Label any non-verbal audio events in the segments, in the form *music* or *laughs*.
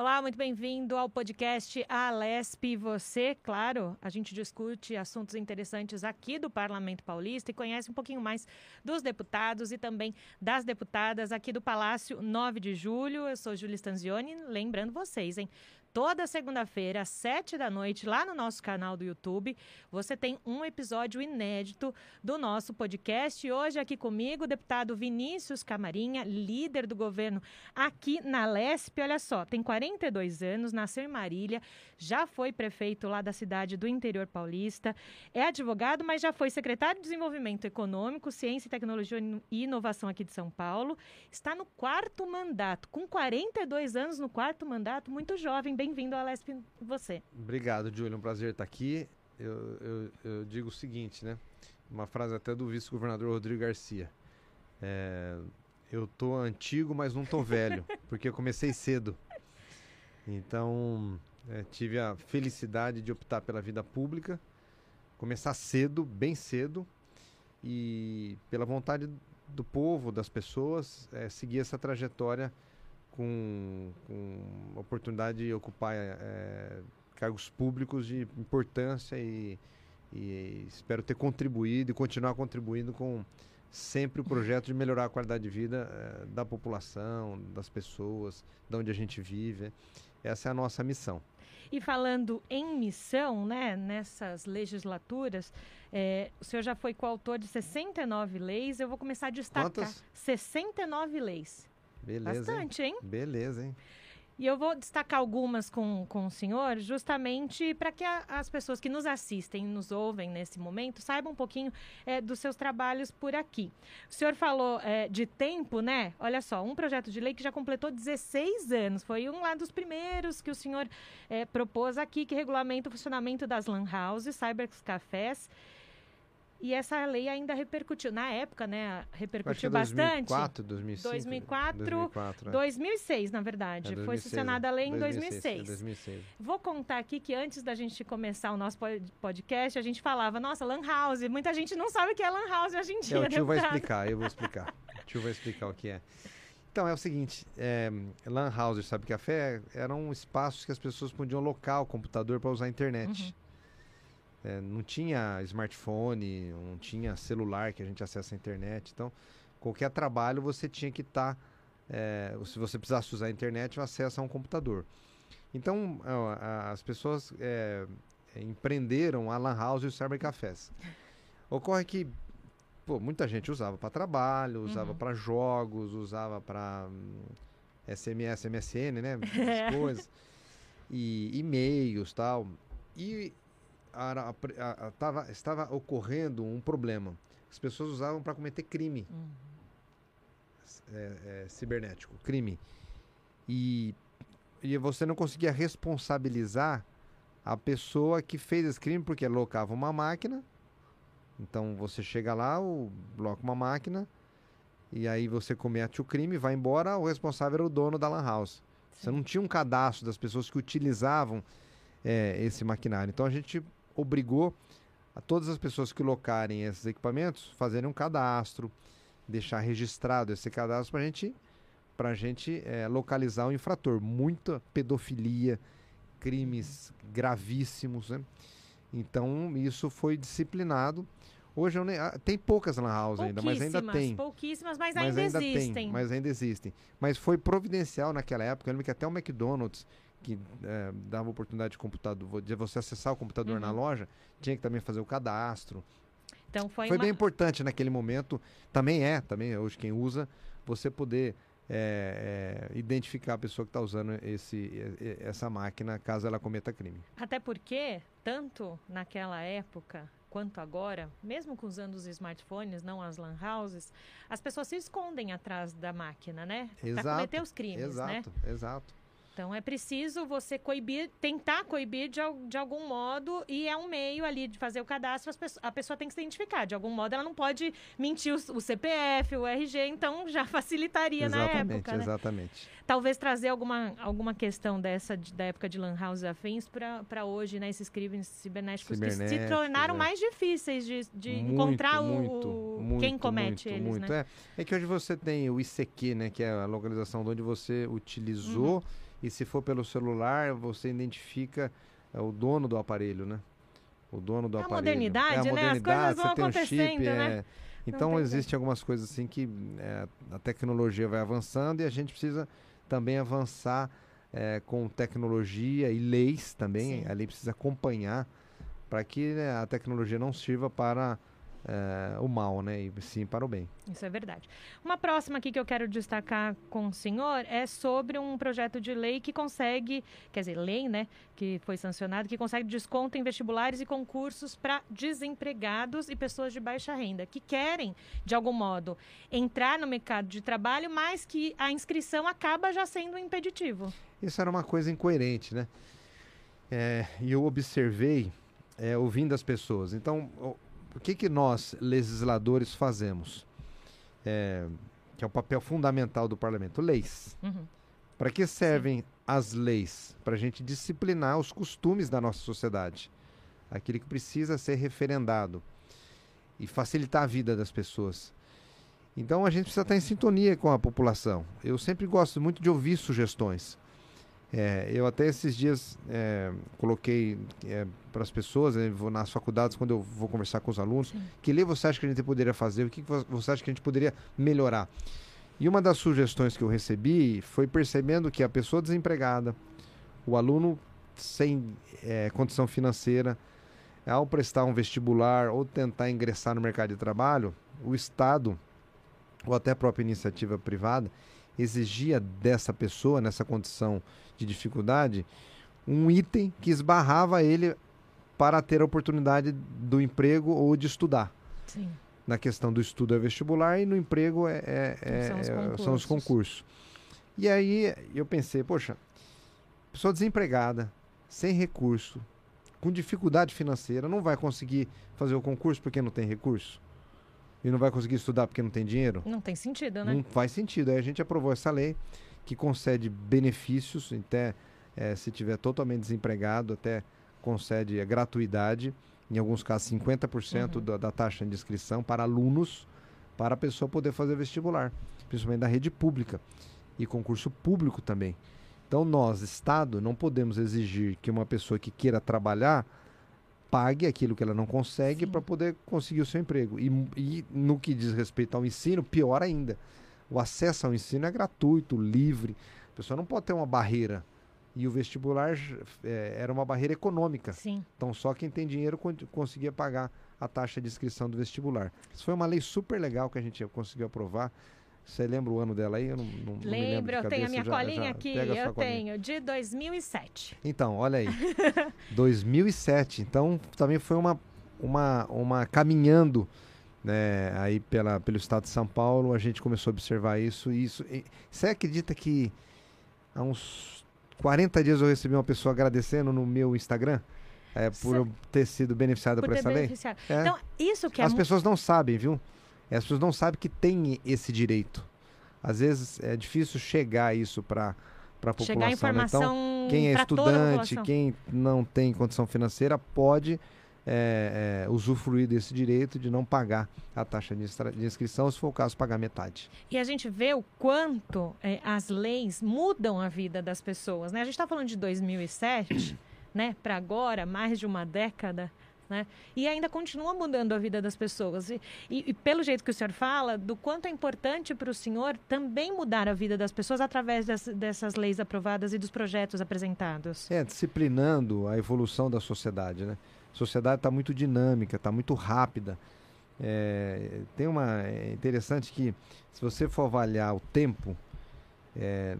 Olá, muito bem-vindo ao podcast Alesp Você. Claro, a gente discute assuntos interessantes aqui do Parlamento Paulista e conhece um pouquinho mais dos deputados e também das deputadas aqui do Palácio 9 de Julho. Eu sou Júlia Stanzioni, lembrando vocês, hein? Toda segunda-feira, às sete da noite, lá no nosso canal do YouTube, você tem um episódio inédito do nosso podcast. Hoje aqui comigo, o deputado Vinícius Camarinha, líder do governo aqui na Lesp. Olha só, tem 42 anos, nasceu em Marília, já foi prefeito lá da cidade do interior paulista, é advogado, mas já foi secretário de Desenvolvimento Econômico, Ciência, Tecnologia e Inovação aqui de São Paulo. Está no quarto mandato, com 42 anos no quarto mandato, muito jovem, Bem-vindo ao Lesp você. Obrigado, Júlio. É um prazer estar aqui. Eu, eu, eu, digo o seguinte, né? Uma frase até do vice-governador Rodrigo Garcia. É, eu tô antigo, mas não tô velho, *laughs* porque eu comecei cedo. Então, é, tive a felicidade de optar pela vida pública, começar cedo, bem cedo, e pela vontade do povo, das pessoas, é, seguir essa trajetória com, com oportunidade de ocupar é, cargos públicos de importância e, e espero ter contribuído e continuar contribuindo com sempre o projeto de melhorar a qualidade de vida é, da população, das pessoas, de onde a gente vive. Essa é a nossa missão. E falando em missão, né, nessas legislaturas, é, o senhor já foi coautor de 69 leis. Eu vou começar a destacar Quantas? 69 leis. Beleza. Bastante, hein? hein? Beleza, hein? E eu vou destacar algumas com, com o senhor, justamente para que a, as pessoas que nos assistem, nos ouvem nesse momento, saibam um pouquinho é, dos seus trabalhos por aqui. O senhor falou é, de tempo, né? Olha só, um projeto de lei que já completou 16 anos. Foi um lá dos primeiros que o senhor é, propôs aqui, que regulamenta o funcionamento das lan houses, cybercafés. E essa lei ainda repercutiu. Na época, né? Repercutiu bastante. 2004, 2005. 2004, 2004 é. 2006, na verdade. É, 2006, Foi sancionada a lei em 2006. 2006. 2006. Vou contar aqui que antes da gente começar o nosso podcast, a gente falava, nossa, Lan House. Muita gente não sabe o que é Lan House hoje em dia. É, o tio vai explicar, eu vou explicar. o tio vai explicar o que é. Então, é o seguinte, é, Lan House, sabe café, eram espaços que as pessoas podiam locar o computador para usar a internet. Uhum. É, não tinha smartphone, não tinha celular que a gente acessa a internet. Então, qualquer trabalho você tinha que estar. Tá, é, se você precisasse usar a internet, o acesso a um computador. Então, as pessoas é, empreenderam a Lan House e os cybercafés. Ocorre que pô, muita gente usava para trabalho, usava uhum. para jogos, usava para hum, SMS, MSN, né? As *laughs* coisas. E e-mails tal. E a, a, a, tava, estava ocorrendo um problema. As pessoas usavam para cometer crime uhum. é, é, cibernético, crime. E, e você não conseguia responsabilizar a pessoa que fez esse crime porque locava uma máquina. Então você chega lá, o, bloca uma máquina e aí você comete o crime, vai embora, o responsável era o dono da lan house. Sim. Você não tinha um cadastro das pessoas que utilizavam é, esse maquinário. Então a gente obrigou a todas as pessoas que locarem esses equipamentos fazerem um cadastro, deixar registrado esse cadastro para gente, a gente é, localizar o infrator. Muita pedofilia, crimes gravíssimos, né? Então isso foi disciplinado. Hoje nem, ah, tem poucas lan houses ainda, mas ainda tem. Pouquíssimas, mas, mas ainda, ainda existem. Tem, mas ainda existem. Mas foi providencial naquela época. Eu lembro que até o McDonald's que é, dava oportunidade de computador, de você acessar o computador uhum. na loja, tinha que também fazer o cadastro. Então foi, foi uma... bem importante naquele momento. Também é, também é hoje quem usa, você poder é, é, identificar a pessoa que está usando esse, essa máquina caso ela cometa crime. Até porque, tanto naquela época quanto agora, mesmo usando os smartphones, não as lan houses, as pessoas se escondem atrás da máquina, né? Para cometer os crimes, exato, né? Exato, exato. Então é preciso você coibir, tentar coibir de, de algum modo, e é um meio ali de fazer o cadastro, a pessoa tem que se identificar. De algum modo, ela não pode mentir o, o CPF, o RG, então já facilitaria exatamente, na época. Né? Exatamente. Talvez trazer alguma, alguma questão dessa de, da época de Lan House afins para hoje, né? Esses crimes cibernéticos, que se tornaram é. mais difíceis de, de muito, encontrar muito, o, muito, quem comete eles, muito. né? É. é que hoje você tem o ICQ, né, que é a localização de onde você utilizou, uhum. E se for pelo celular, você identifica é, o dono do aparelho, né? O dono do a aparelho. Modernidade, é a né? As coisas vão acontecendo, um chip, né? É... Então existem algumas coisas assim que é, a tecnologia vai avançando e a gente precisa também avançar é, com tecnologia e leis também. Sim. A lei precisa acompanhar para que né, a tecnologia não sirva para é, o mal, né? E sim para o bem. Isso é verdade. Uma próxima aqui que eu quero destacar com o senhor é sobre um projeto de lei que consegue, quer dizer, lei, né? Que foi sancionado, que consegue desconto em vestibulares e concursos para desempregados e pessoas de baixa renda, que querem, de algum modo, entrar no mercado de trabalho, mas que a inscrição acaba já sendo um impeditivo. Isso era uma coisa incoerente, né? É, e eu observei, é, ouvindo as pessoas. Então, o que, que nós, legisladores, fazemos? É, que é o papel fundamental do parlamento: leis. Uhum. Para que servem Sim. as leis? Para a gente disciplinar os costumes da nossa sociedade. Aquilo que precisa ser referendado e facilitar a vida das pessoas. Então a gente precisa estar em sintonia com a população. Eu sempre gosto muito de ouvir sugestões. É, eu até esses dias é, coloquei é, para as pessoas, né, vou nas faculdades, quando eu vou conversar com os alunos, Sim. que lei você acha que a gente poderia fazer, o que você acha que a gente poderia melhorar. E uma das sugestões que eu recebi foi percebendo que a pessoa desempregada, o aluno sem é, condição financeira, ao prestar um vestibular ou tentar ingressar no mercado de trabalho, o Estado, ou até a própria iniciativa privada, exigia dessa pessoa, nessa condição de dificuldade, um item que esbarrava ele para ter a oportunidade do emprego ou de estudar. Sim. Na questão do estudo é vestibular e no emprego é, é, é, são, os é, são, os concursos. E aí eu pensei, poxa, pessoa desempregada, sem recurso, com dificuldade financeira, não vai conseguir fazer o concurso porque não tem recurso? E não vai conseguir estudar porque não tem dinheiro? Não tem sentido, né? Não faz sentido. Aí a gente aprovou essa lei que concede benefícios, até é, se tiver totalmente desempregado, até concede a gratuidade, em alguns casos 50% uhum. da, da taxa de inscrição para alunos, para a pessoa poder fazer vestibular, principalmente da rede pública e concurso público também. Então nós, Estado, não podemos exigir que uma pessoa que queira trabalhar pague aquilo que ela não consegue para poder conseguir o seu emprego. E, e, no que diz respeito ao ensino, pior ainda o acesso ao ensino é gratuito, livre. A pessoa não pode ter uma barreira. E o vestibular é, era uma barreira econômica. Sim. Então só quem tem dinheiro conseguia pagar a taxa de inscrição do vestibular. Isso foi uma lei super legal que a gente conseguiu aprovar. Você lembra o ano dela aí? Eu não, não, lembro, não lembro eu tenho a minha já, colinha já aqui, eu tenho, de 2007. Então, olha aí. *laughs* 2007. Então, também foi uma, uma, uma caminhando né, aí pela, pelo estado de São Paulo, a gente começou a observar isso. E isso e, você acredita que há uns 40 dias eu recebi uma pessoa agradecendo no meu Instagram? É, por eu ter sido beneficiada por, por essa lei. É. Então, isso que é As pessoas não sabem, viu? As pessoas não sabem que tem esse direito. Às vezes é difícil chegar isso para para a população. Chegar a informação né? Então, quem é estudante, quem não tem condição financeira, pode é, é, usufruir desse direito de não pagar a taxa de, de, inscrição, se for o caso, pagar metade. E a gente vê o quanto é, as leis mudam a vida das pessoas. Né? A gente está falando de 2007 né, para agora, mais de uma década. Né? E ainda continua mudando a vida das pessoas. E, e, e, pelo jeito que o senhor fala, do quanto é importante para o senhor também mudar a vida das pessoas através das, dessas leis aprovadas e dos projetos apresentados. É, disciplinando a evolução da sociedade, né? A sociedade está muito dinâmica, está muito rápida. É, tem uma é interessante que se você for avaliar o tempo é,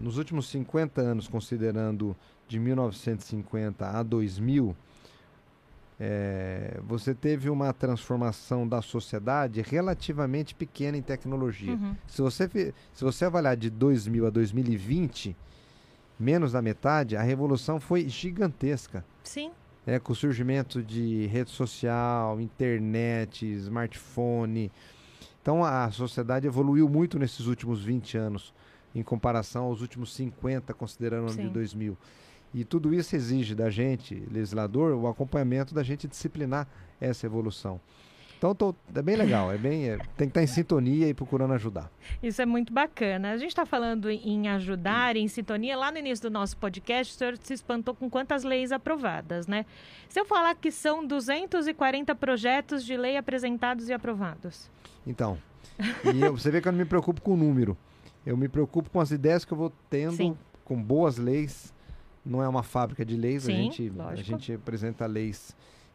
nos últimos 50 anos, considerando de 1950 a 2000, é, você teve uma transformação da sociedade relativamente pequena em tecnologia. Uhum. Se, você, se você avaliar de 2000 a 2020, menos da metade, a revolução foi gigantesca. Sim né, com o surgimento de rede social, internet, smartphone. Então a sociedade evoluiu muito nesses últimos 20 anos, em comparação aos últimos 50, considerando o ano Sim. de 2000. E tudo isso exige da gente, legislador, o acompanhamento da gente disciplinar essa evolução. Então tô, é bem legal, é bem, é, tem que estar em sintonia e procurando ajudar. Isso é muito bacana. A gente está falando em ajudar, em sintonia. Lá no início do nosso podcast, o senhor se espantou com quantas leis aprovadas, né? Se eu falar que são 240 projetos de lei apresentados e aprovados. Então, e eu, você vê que eu não me preocupo com o número. Eu me preocupo com as ideias que eu vou tendo, Sim. com boas leis. Não é uma fábrica de leis, Sim, a, gente, a gente apresenta leis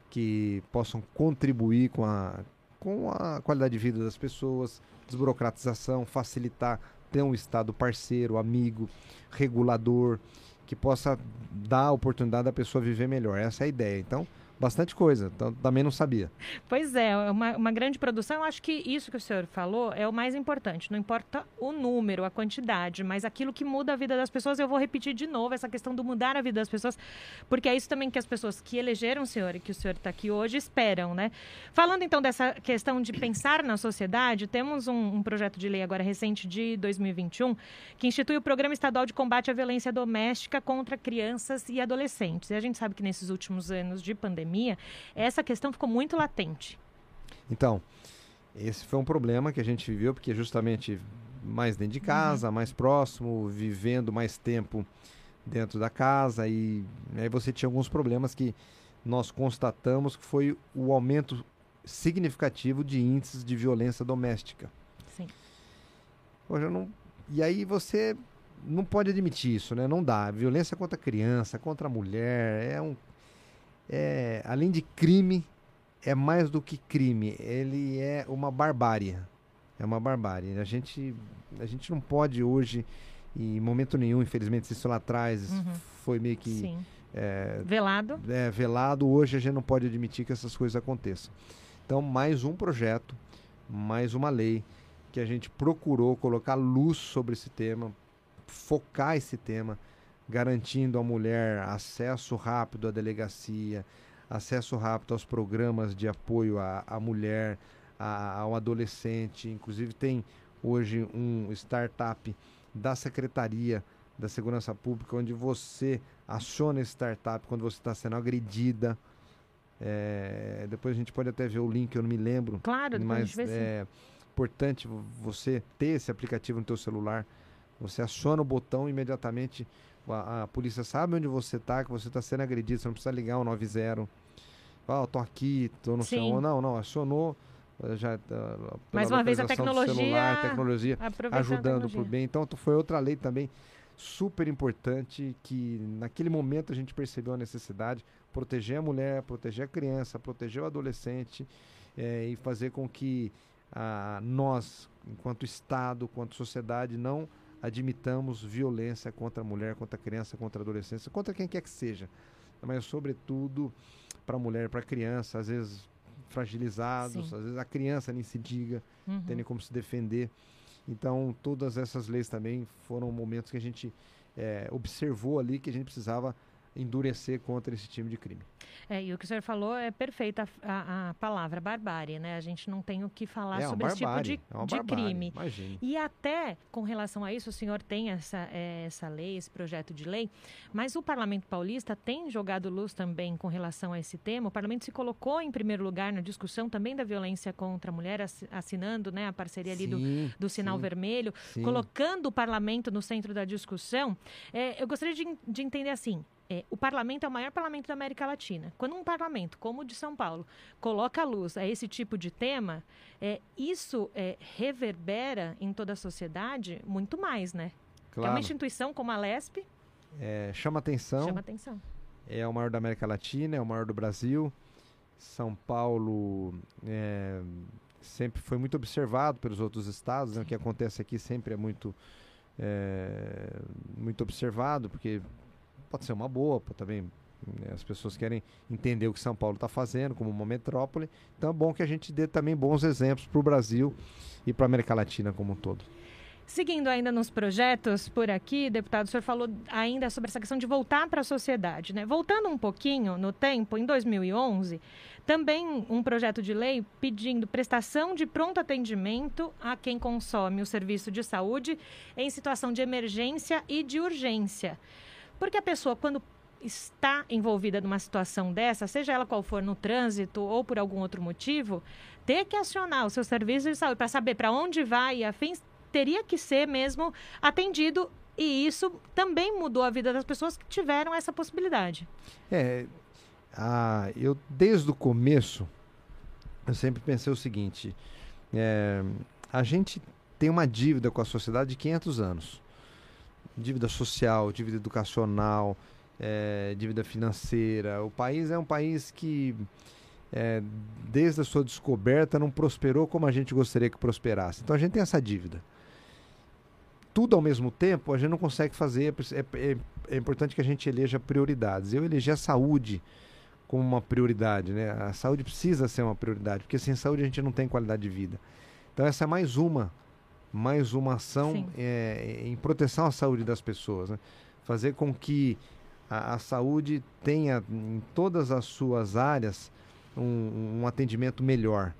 que possam contribuir com a, com a qualidade de vida das pessoas, desburocratização, facilitar ter um Estado parceiro, amigo, regulador, que possa dar a oportunidade da pessoa viver melhor. Essa é a ideia. Então, bastante coisa. Então, também não sabia. Pois é, uma, uma grande produção. Eu acho que isso que o senhor falou é o mais importante. Não importa o número, a quantidade, mas aquilo que muda a vida das pessoas. Eu vou repetir de novo essa questão do mudar a vida das pessoas, porque é isso também que as pessoas que elegeram o senhor e que o senhor está aqui hoje esperam, né? Falando então dessa questão de pensar na sociedade, temos um, um projeto de lei agora recente de 2021 que institui o Programa Estadual de Combate à Violência Doméstica contra Crianças e Adolescentes. E a gente sabe que nesses últimos anos de pandemia, pandemia, essa questão ficou muito latente. Então, esse foi um problema que a gente viveu, porque justamente mais dentro de casa, uhum. mais próximo, vivendo mais tempo dentro da casa e aí você tinha alguns problemas que nós constatamos que foi o aumento significativo de índices de violência doméstica. Sim. Hoje não e aí você não pode admitir isso, né? Não dá. Violência contra criança, contra mulher, é um é, além de crime, é mais do que crime. Ele é uma barbárie. É uma barbárie. A gente, a gente não pode hoje, em momento nenhum, infelizmente, isso lá atrás uhum. foi meio que. É, velado. É, velado. Hoje a gente não pode admitir que essas coisas aconteçam. Então, mais um projeto, mais uma lei que a gente procurou colocar luz sobre esse tema, focar esse tema garantindo à mulher acesso rápido à delegacia, acesso rápido aos programas de apoio à, à mulher, a, ao adolescente. Inclusive tem hoje um startup da Secretaria da Segurança Pública onde você aciona esse startup quando você está sendo agredida. É, depois a gente pode até ver o link, eu não me lembro. Claro, mas é importante você ter esse aplicativo no teu celular. Você aciona o botão imediatamente a, a polícia sabe onde você está, que você está sendo agredido, você não precisa ligar o 90. Fala, oh, tô aqui, tô no céu. Não, não, acionou eh, já uh, mais uma vez a tecnologia, celular, tecnologia ajudando para o bem. Então foi outra lei também super importante que naquele momento a gente percebeu a necessidade proteger a mulher, proteger a criança, proteger o adolescente é, e fazer com que a, nós, enquanto Estado, enquanto sociedade, não admitamos violência contra a mulher, contra a criança, contra a adolescência, contra quem quer que seja. Mas, sobretudo, para a mulher, para a criança, às vezes fragilizados, Sim. às vezes a criança nem se diga, uhum. tem nem como se defender. Então, todas essas leis também foram momentos que a gente é, observou ali que a gente precisava endurecer contra esse time de crime. É, e o que o senhor falou é perfeita a, a, palavra barbárie, né? A gente não tem o que falar é sobre esse tipo de, é de crime. Imagine. E até com relação a isso, o senhor tem essa, é, essa lei, esse projeto de lei, mas o Parlamento Paulista tem jogado luz também com relação a esse tema. O Parlamento se colocou em primeiro lugar na discussão também da violência contra a mulher, assinando né, a parceria ali sim, do, do Sinal sim, Vermelho, sim. colocando o Parlamento no centro da discussão. É, eu gostaria de, de entender assim, é, o parlamento é o maior parlamento da América Latina. Quando um parlamento, como o de São Paulo, coloca a luz a esse tipo de tema, é, isso é, reverbera em toda a sociedade muito mais, né? Claro. É uma instituição como a LESP. É, chama atenção. Chama atenção. É o maior da América Latina, é o maior do Brasil. São Paulo é, sempre foi muito observado pelos outros estados. Né? O que acontece aqui sempre é muito, é, muito observado, porque pode ser uma boa, também né, as pessoas querem entender o que São Paulo está fazendo como uma metrópole. Então é bom que a gente dê também bons exemplos para o Brasil e para a América Latina como um todo. Seguindo ainda nos projetos por aqui, deputado, o senhor falou ainda sobre essa questão de voltar para a sociedade, né? Voltando um pouquinho no tempo, em 2011, também um projeto de lei pedindo prestação de pronto atendimento a quem consome o serviço de saúde em situação de emergência e de urgência. Porque a pessoa, quando está envolvida numa situação dessa, seja ela qual for no trânsito ou por algum outro motivo, ter que acionar o seu serviço de saúde para saber para onde vai e afins, teria que ser mesmo atendido e isso também mudou a vida das pessoas que tiveram essa possibilidade. É, a, eu desde o começo eu sempre pensei o seguinte: é, a gente tem uma dívida com a sociedade de 500 anos, dívida social, dívida educacional, é, dívida financeira. O país é um país que é, desde a sua descoberta não prosperou como a gente gostaria que prosperasse. Então a gente tem essa dívida tudo ao mesmo tempo, a gente não consegue fazer. É, é, é, importante que a gente eleja prioridades. Eu elegi a saúde como uma prioridade, né? A saúde precisa ser uma prioridade, porque sem saúde a gente não tem qualidade de vida. Então essa é mais uma, mais uma ação é, em proteção à saúde das pessoas, né? Fazer com que a, a, saúde tenha em todas as suas áreas um, um atendimento melhor,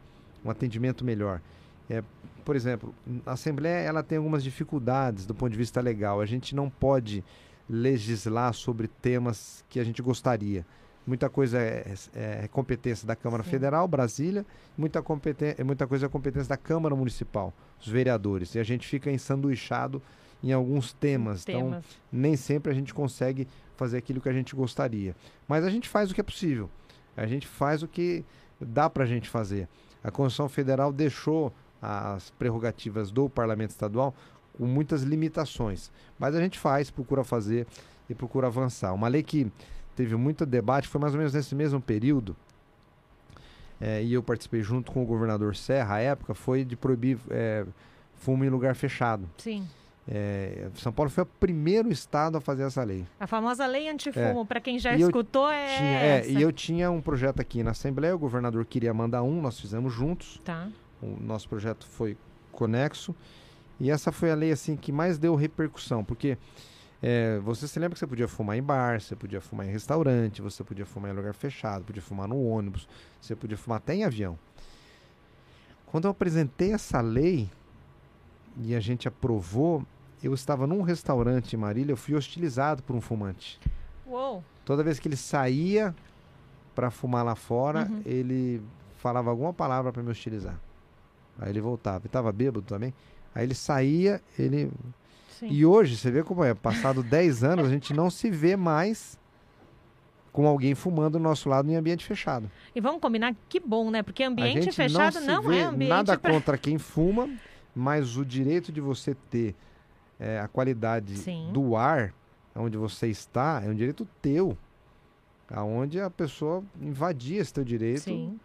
um atendimento melhor. É, por exemplo, a Assembleia ela tem algumas dificuldades do ponto de vista legal. A gente não pode legislar sobre temas que a gente gostaria. Muita coisa é, é, é competência da Câmara Sim. Federal, Brasília, muita, competência, muita coisa é competência da Câmara Municipal, os vereadores. E a gente fica ensanduichado em alguns temas. temas. Então, nem sempre a gente consegue fazer aquilo que a gente gostaria. Mas a gente faz o que é possível. A gente faz o que dá para a gente fazer. A Constituição Federal deixou as prerrogativas do parlamento estadual com muitas limitações. Mas a gente faz, procura fazer e procura avançar. Uma lei que teve muito debate foi mais ou menos nesse mesmo período, é, e eu participei junto com o governador Serra, à época, foi de proibir é, fumo em lugar fechado. Sim. É, São Paulo foi o primeiro estado a fazer essa lei. A famosa lei antifumo, é. para quem já escutou, é, tinha, é. E eu tinha um projeto aqui na Assembleia, o governador queria mandar um, nós fizemos juntos. Tá. O nosso projeto foi conexo. E essa foi a lei assim que mais deu repercussão, porque é, você se lembra que você podia fumar em bar, você podia fumar em restaurante, você podia fumar em lugar fechado, podia fumar no ônibus, você podia fumar até em avião. Quando eu apresentei essa lei e a gente aprovou, eu estava num restaurante em Marília, eu fui hostilizado por um fumante. Uou. Toda vez que ele saía para fumar lá fora, uhum. ele falava alguma palavra para me hostilizar. Aí ele voltava. E tava bêbado também. Aí ele saía, ele. Sim. E hoje, você vê como é, passado 10 *laughs* anos, a gente não se vê mais com alguém fumando do nosso lado em ambiente fechado. E vamos combinar que bom, né? Porque ambiente fechado não, não é ambiente. Nada pra... contra quem fuma, mas o direito de você ter é, a qualidade Sim. do ar onde você está é um direito teu. Aonde a pessoa invadia esse teu direito Sim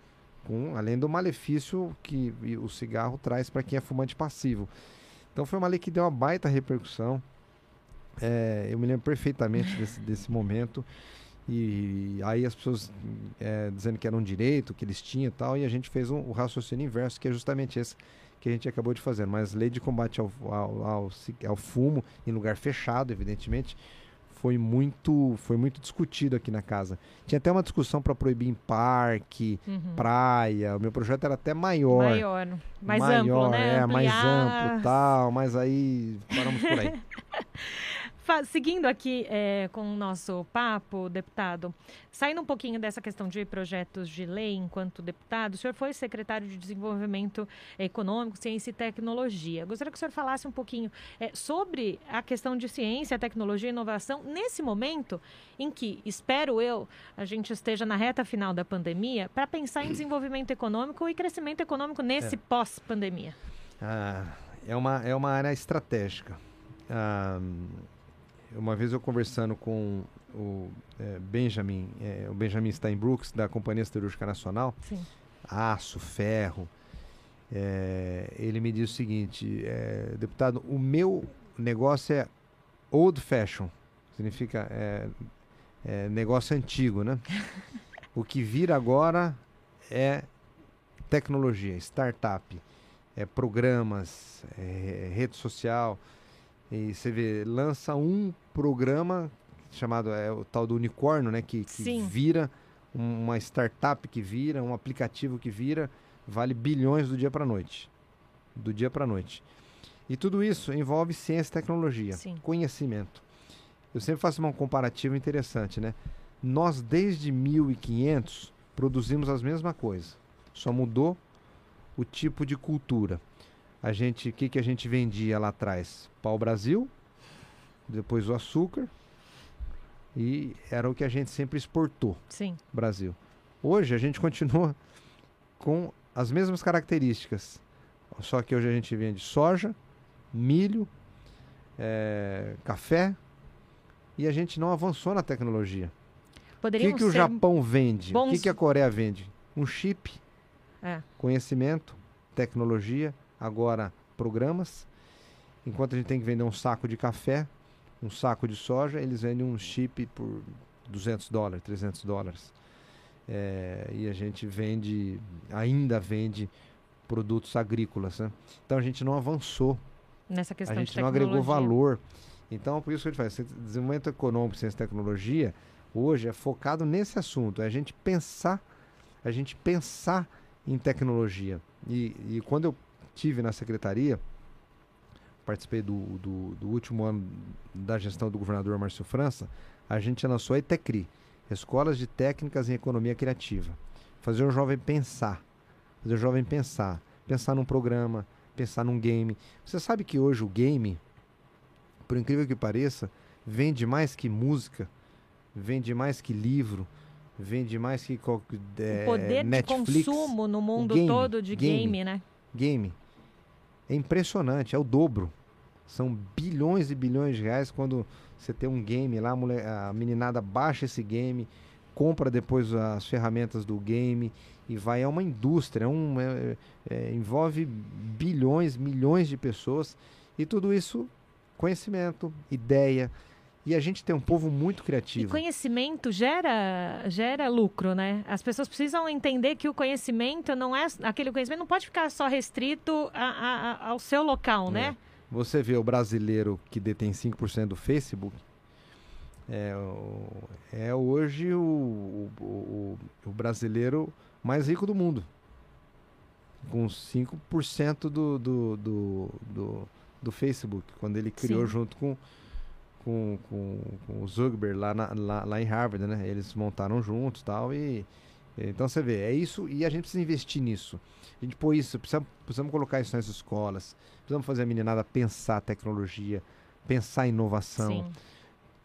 com, além do malefício que o cigarro traz para quem é fumante passivo. Então foi uma lei que deu uma baita repercussão. É, eu me lembro perfeitamente desse, desse momento. E aí as pessoas é, dizendo que era um direito que eles tinham e tal, e a gente fez um, o raciocínio inverso, que é justamente esse que a gente acabou de fazer. Mas lei de combate ao, ao, ao, ao fumo em lugar fechado, evidentemente, foi muito, foi muito discutido aqui na casa. Tinha até uma discussão para proibir em parque, uhum. praia. O meu projeto era até maior. Maior, mais maior, amplo, né? É, mais amplo tal, mas aí paramos por aí. *laughs* Seguindo aqui é, com o nosso papo, deputado, saindo um pouquinho dessa questão de projetos de lei enquanto deputado, o senhor foi secretário de Desenvolvimento Econômico, Ciência e Tecnologia. Gostaria que o senhor falasse um pouquinho é, sobre a questão de ciência, tecnologia e inovação nesse momento em que, espero eu, a gente esteja na reta final da pandemia para pensar em desenvolvimento econômico e crescimento econômico nesse é. pós-pandemia. Ah, é, uma, é uma área estratégica. Ah, uma vez eu conversando com o é, Benjamin, é, o Benjamin Steinbrooks, da Companhia Siderúrgica Nacional, Sim. aço, ferro, é, ele me disse o seguinte, é, deputado, o meu negócio é old fashion, significa é, é, negócio antigo, né? *laughs* o que vira agora é tecnologia, startup, é programas, rede social, e você vê, lança um programa chamado é o tal do unicórnio, né? Que, que vira uma startup que vira, um aplicativo que vira, vale bilhões do dia para noite. Do dia para noite. E tudo isso envolve ciência e tecnologia, Sim. conhecimento. eu sempre faço uma comparativa interessante, né? Nós, desde 1500, produzimos as mesmas coisas. Só mudou o tipo de cultura. A gente, o que, que a gente vendia lá atrás? Pau Brasil, depois o açúcar, e era o que a gente sempre exportou. Sim. Brasil. Hoje a gente continua com as mesmas características, só que hoje a gente vende soja, milho, é, café e a gente não avançou na tecnologia. O que, que o Japão vende? Bons... O que, que a Coreia vende? Um chip, é. conhecimento, tecnologia, agora programas. Enquanto a gente tem que vender um saco de café, um saco de soja, eles vendem um chip por 200 dólares, 300 dólares. É, e a gente vende, ainda vende produtos agrícolas. Né? Então a gente não avançou. Nessa questão A gente não agregou valor. Então, por isso que a gente faz. Desenvolvimento econômico, ciência e tecnologia, hoje é focado nesse assunto. É a gente pensar, a gente pensar em tecnologia. E, e quando eu tive na secretaria, participei do, do, do, último ano da gestão do governador Márcio França, a gente lançou a ETECRI, Escolas de Técnicas em Economia Criativa. Fazer o jovem pensar, fazer o jovem pensar, pensar num programa, pensar num game. Você sabe que hoje o game, por incrível que pareça, vende mais que música, vende mais que livro, vende mais que é, o poder Netflix, de consumo no mundo game, todo de game, game, né? Game. É impressionante, é o dobro. São bilhões e bilhões de reais quando você tem um game lá, a, mulher, a meninada baixa esse game, compra depois as ferramentas do game e vai. É uma indústria, é um, é, é, envolve bilhões, milhões de pessoas e tudo isso conhecimento, ideia. E a gente tem um povo muito criativo. E conhecimento gera, gera lucro, né? As pessoas precisam entender que o conhecimento não é. Aquele conhecimento não pode ficar só restrito a, a, ao seu local, né? é. né? Você vê o brasileiro que detém 5% do Facebook, é, é hoje o, o, o, o, brasileiro mais rico do mundo. Com 5% do, do, do, do, do Facebook, quando ele criou Sim. junto com, com, com, com, o Zuckerberg lá, na, lá, lá em Harvard, né? Eles montaram juntos tal, e então você vê, é isso e a gente precisa investir nisso. A gente pôr isso, precisamos, precisamos colocar isso nas escolas, precisamos fazer a meninada pensar tecnologia, pensar inovação, Sim.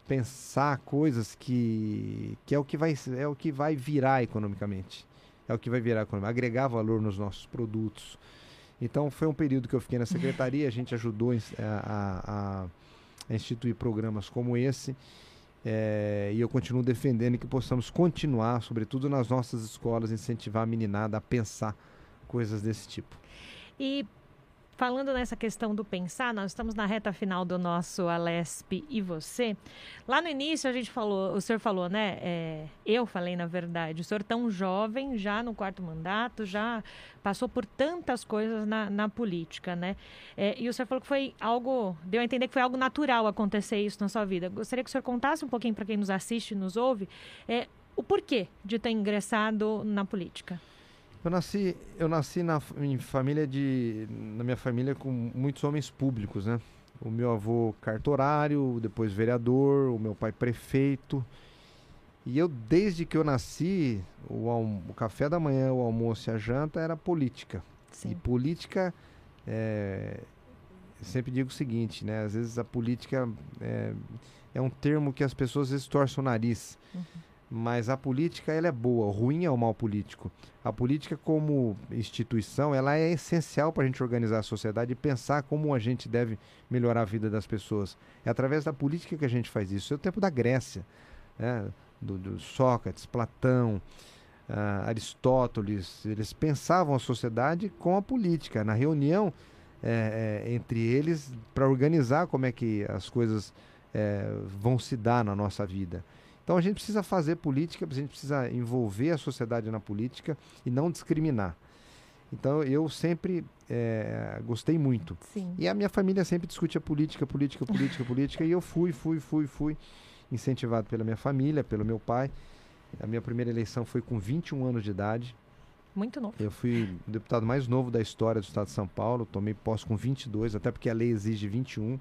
pensar coisas que, que é o que vai é o que vai virar economicamente, é o que vai virar economicamente, agregar valor nos nossos produtos. Então foi um período que eu fiquei na secretaria, a gente ajudou a, a, a instituir programas como esse é, e eu continuo defendendo que possamos continuar, sobretudo nas nossas escolas, incentivar a meninada a pensar coisas desse tipo. E falando nessa questão do pensar, nós estamos na reta final do nosso Alesp e você. Lá no início a gente falou, o senhor falou, né? É, eu falei na verdade, o senhor tão jovem, já no quarto mandato, já passou por tantas coisas na, na política, né? É, e o senhor falou que foi algo, deu a entender que foi algo natural acontecer isso na sua vida. Gostaria que o senhor contasse um pouquinho para quem nos assiste e nos ouve, é, o porquê de ter ingressado na política. Eu nasci, eu nasci na, em família de, na minha família com muitos homens públicos, né? O meu avô cartorário, depois vereador, o meu pai prefeito. E eu, desde que eu nasci, o, o café da manhã, o almoço e a janta era política. Sim. E política, é, sempre digo o seguinte, né? Às vezes a política é, é um termo que as pessoas às vezes torcem o nariz. Uhum mas a política ela é boa, ruim é o mal político. A política como instituição, ela é essencial para a gente organizar a sociedade e pensar como a gente deve melhorar a vida das pessoas. É através da política que a gente faz isso. É o tempo da Grécia, né? do, do Sócrates, Platão, uh, Aristóteles, eles pensavam a sociedade com a política, na reunião é, é, entre eles para organizar como é que as coisas é, vão se dar na nossa vida. Então a gente precisa fazer política, a gente precisa envolver a sociedade na política e não discriminar. Então eu sempre é, gostei muito. Sim. E a minha família sempre discute a política, política, política, política. E eu fui, fui, fui, fui incentivado pela minha família, pelo meu pai. A minha primeira eleição foi com 21 anos de idade. Muito novo. Eu fui o deputado mais novo da história do estado de São Paulo. Tomei posse com 22, até porque a lei exige 21.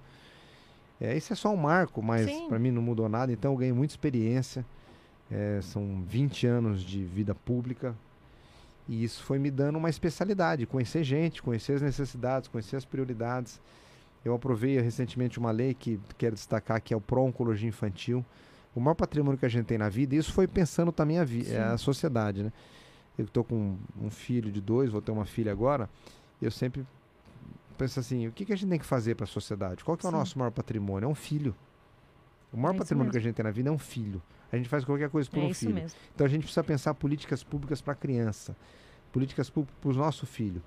É, isso é só um marco, mas para mim não mudou nada, então eu ganhei muita experiência. É, são 20 anos de vida pública, e isso foi me dando uma especialidade, conhecer gente, conhecer as necessidades, conhecer as prioridades. Eu aprovei recentemente uma lei que quero destacar, que é o Pró-Oncologia Infantil. O maior patrimônio que a gente tem na vida, e isso foi pensando também a, a sociedade, né? Eu estou com um filho de dois, vou ter uma filha agora, eu sempre penso assim, o que, que a gente tem que fazer para a sociedade? Qual que é o Sim. nosso maior patrimônio? É um filho. O maior é patrimônio que a gente tem na vida é um filho. A gente faz qualquer coisa por é um filho. Mesmo. Então a gente precisa pensar políticas públicas para a criança, políticas públicas para o nosso filho.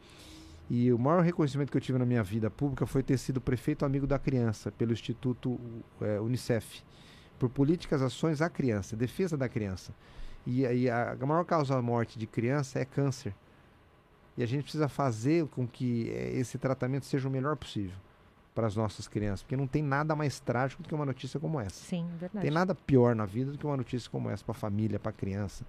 E o maior reconhecimento que eu tive na minha vida pública foi ter sido prefeito amigo da criança pelo Instituto é, Unicef, por políticas, ações à criança, defesa da criança. E, e a, a maior causa da morte de criança é câncer. E a gente precisa fazer com que é, esse tratamento seja o melhor possível para as nossas crianças, porque não tem nada mais trágico do que uma notícia como essa. Sim, verdade. Tem nada pior na vida do que uma notícia como essa para a família, para a criança.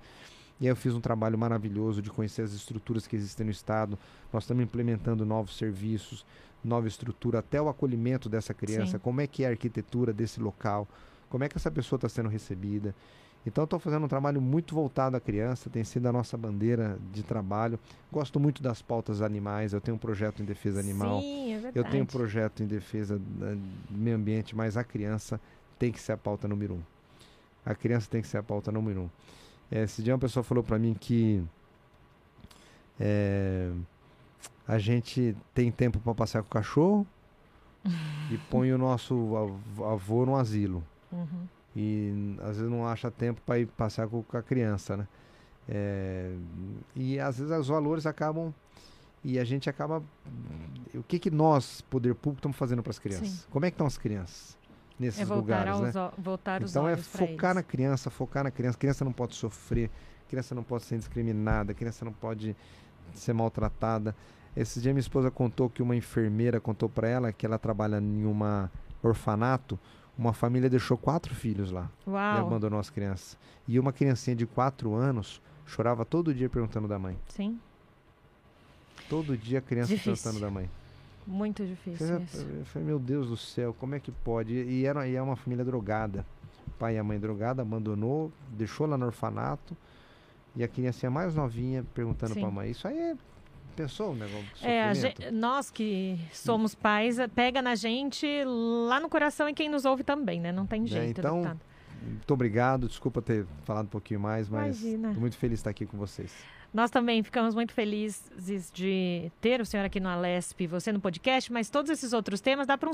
E aí eu fiz um trabalho maravilhoso de conhecer as estruturas que existem no Estado. Nós estamos implementando novos serviços, nova estrutura, até o acolhimento dessa criança, Sim. como é que é a arquitetura desse local, como é que essa pessoa está sendo recebida. Então estou fazendo um trabalho muito voltado à criança, tem sido a nossa bandeira de trabalho. Gosto muito das pautas animais, eu tenho um projeto em defesa animal. Sim, é verdade. Eu tenho um projeto em defesa do meio ambiente, mas a criança tem que ser a pauta número um. A criança tem que ser a pauta número um. É, esse dia uma pessoa falou para mim que é, a gente tem tempo para passear com o cachorro *laughs* e põe o nosso avô no asilo. Uhum. E às vezes não acha tempo para ir passear com, com, a criança, né? É, e às vezes os valores acabam e a gente acaba o que que nós poder público estamos fazendo para as crianças Sim. como é que estão as crianças nesses é lugares, aos, né? Voltar os então é focar na criança, focar na criança. Criança não pode sofrer, criança não pode ser discriminada, criança não pode ser maltratada. Esse dia minha esposa contou que uma enfermeira contou para ela que ela trabalha em uma orfanato. Uma família deixou quatro filhos lá Uau. e abandonou as crianças. E uma criancinha de quatro anos chorava todo dia perguntando da mãe. Sim. Todo dia a criança Difícil. perguntando da mãe. Muito difícil eu, isso. Eu falei, meu Deus do céu, como é que pode? E, era, e é uma família drogada. O pai e a mãe drogada, abandonou, deixou lá no orfanato. E a criança mais novinha perguntando para a mãe. Isso aí é Pensou negócio? É, gente, nós que somos pais, pega na gente lá no coração e quem nos ouve também, né? Não tem é, jeito. É, então, deputado. muito obrigado. Desculpa ter falado um pouquinho mais, mas estou muito feliz de estar aqui com vocês. Nós também ficamos muito felizes de ter o senhor aqui no Alesp, você no podcast, mas todos esses outros temas dá para um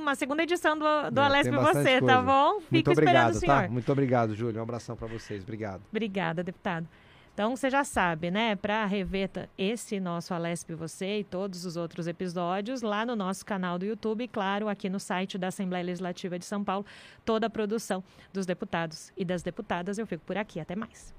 uma segunda edição do, do é, Alesp você, tá coisa. tá bom? Fico muito obrigado. Tá? Muito obrigado, Júlio. Um abração para vocês. Obrigado. Obrigada, deputado. Então você já sabe, né? Para rever esse nosso Alesp Você e todos os outros episódios lá no nosso canal do YouTube e, claro, aqui no site da Assembleia Legislativa de São Paulo, toda a produção dos deputados e das deputadas. Eu fico por aqui. Até mais.